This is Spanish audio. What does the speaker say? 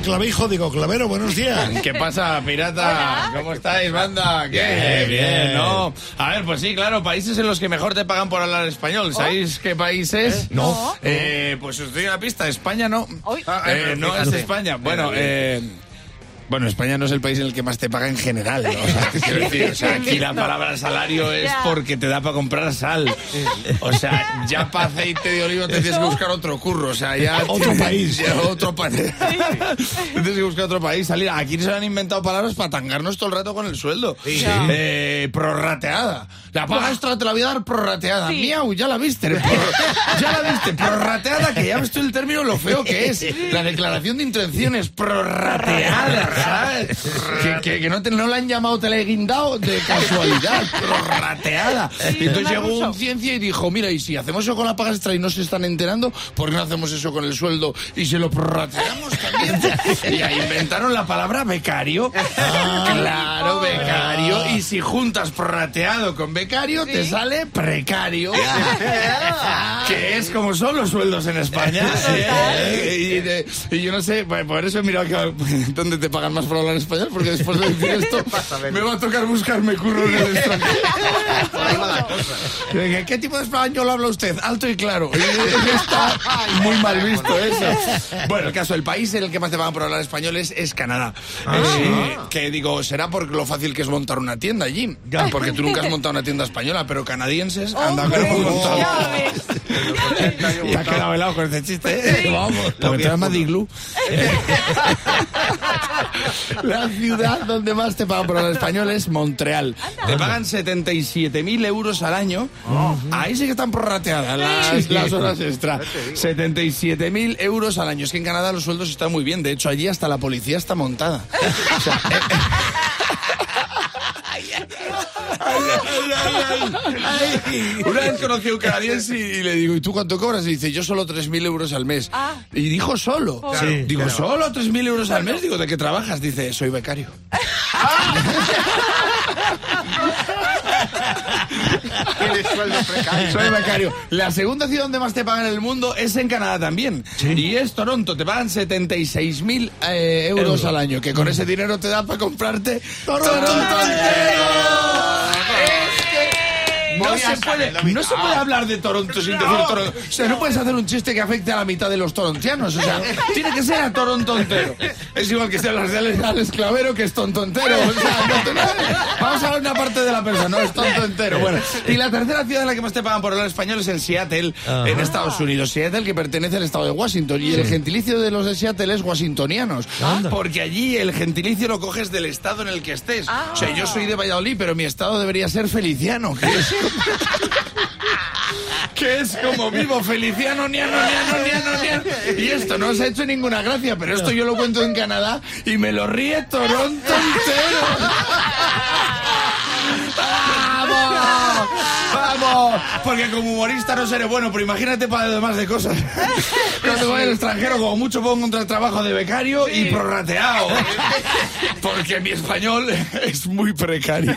Clavijo, digo, Clavero, buenos días. ¿Qué pasa, pirata? ¿Cómo estáis, banda? ¿Qué? Bien, ¿no? A ver, pues sí, claro, países en los que mejor te pagan por hablar español. ¿Sabéis qué país es? No. Eh, pues os doy una pista, España no. Ah, eh, no es España. Bueno, eh... Bueno, España no es el país en el que más te paga en general, ¿no? O sea, quiero decir, o sea, aquí la palabra salario es porque te da para comprar sal. O sea, ya para aceite de oliva te tienes que buscar otro curro, o sea, ya... Otro país. Ya, otro país. tienes que buscar otro país, salir. Aquí se han inventado palabras para tangarnos todo el rato con el sueldo. Ya. Eh, prorrateada. La paga extra te la voy a dar prorrateada. Sí. Miau, ya la viste. Ya la viste. Prorrateada, que ya ves tú el término lo feo que es. La declaración de intenciones prorrateada, ¿sabes? Que, que- que no, te, no la han llamado teleguindao de casualidad. Prorrateada. Y entonces llegó ruso. un ciencia y dijo, mira, y si hacemos eso con la paga extra y no se están enterando, ¿por qué no hacemos eso con el sueldo y se lo prorrateamos también? Y ahí inventaron la palabra becario. claro, becario. Y si juntas prorrateado con becario, te sale precario. que es como son los sueldos en España. Eh, y, yo no sé, por eso he mirado que, dónde te pagan más por hablar español, porque después de decir esto, me va a tocar buscarme curro en el extranjero. ¿Qué tipo de español habla usted? Alto y claro. Está muy mal visto eso. Bueno, el caso, el país en el que más te pagan por hablar español es, es Canadá. Eh, que digo, será por lo fácil que es montar una tienda allí. Porque tú nunca has montado una tienda española, pero canadienses, anda montado. Ya ves. Te has quedado helado con este chiste. ¿eh? Vamos. Porque te llamas Diglu. La ciudad donde más te pagan por hablar español es Montreal. Te pagan 77.000 euros al año. Ahí sí que están prorrateadas las, las horas extra. 77.000 euros al año. Es que en Canadá los sueldos están muy bien. De hecho, allí hasta la policía está montada. O sea, eh, Una vez conocí a un canadiense y le digo, ¿y tú cuánto cobras? Y dice, yo solo 3.000 euros al mes. Ah. Y dijo solo. Sí, digo, claro. ¿solo 3.000 euros al mes? Digo, ¿de qué trabajas? Dice, soy becario. Precario. Soy becario. La segunda ciudad donde más te pagan en el mundo es en Canadá también. Y es Toronto. Te pagan 76.000 eh, euros Euros. al año. Que con ese dinero te da para comprarte Toronto. No se, puede, saberlo, no se puede hablar de Toronto sin decir Toronto. O sea, no puedes hacer un chiste que afecte a la mitad de los torontianos. O sea, tiene que ser a Toronto entero. Es igual que si hablas de Alex, Alex Clavero, que es tonto entero. O sea, no vamos a ver una parte de la persona, no es tonto entero. Bueno, y la tercera ciudad en la que más te pagan por hablar español es en Seattle, en Estados Unidos. Seattle, que pertenece al estado de Washington. Y el gentilicio de los de Seattle es washingtonianos. Porque allí el gentilicio lo coges del estado en el que estés. O sea, yo soy de Valladolid, pero mi estado debería ser feliciano. Que es que es como vivo Feliciano, niano, niano, niano, niano. Y esto no os ha hecho ninguna gracia, pero esto yo lo cuento en Canadá y me lo ríe Toronto entero. ¡Vamos! ¡Vamos! Porque como humorista no seré bueno, pero imagínate para demás de cosas. Cuando voy al extranjero, como mucho puedo encontrar trabajo de becario y prorrateado. Porque mi español es muy precario.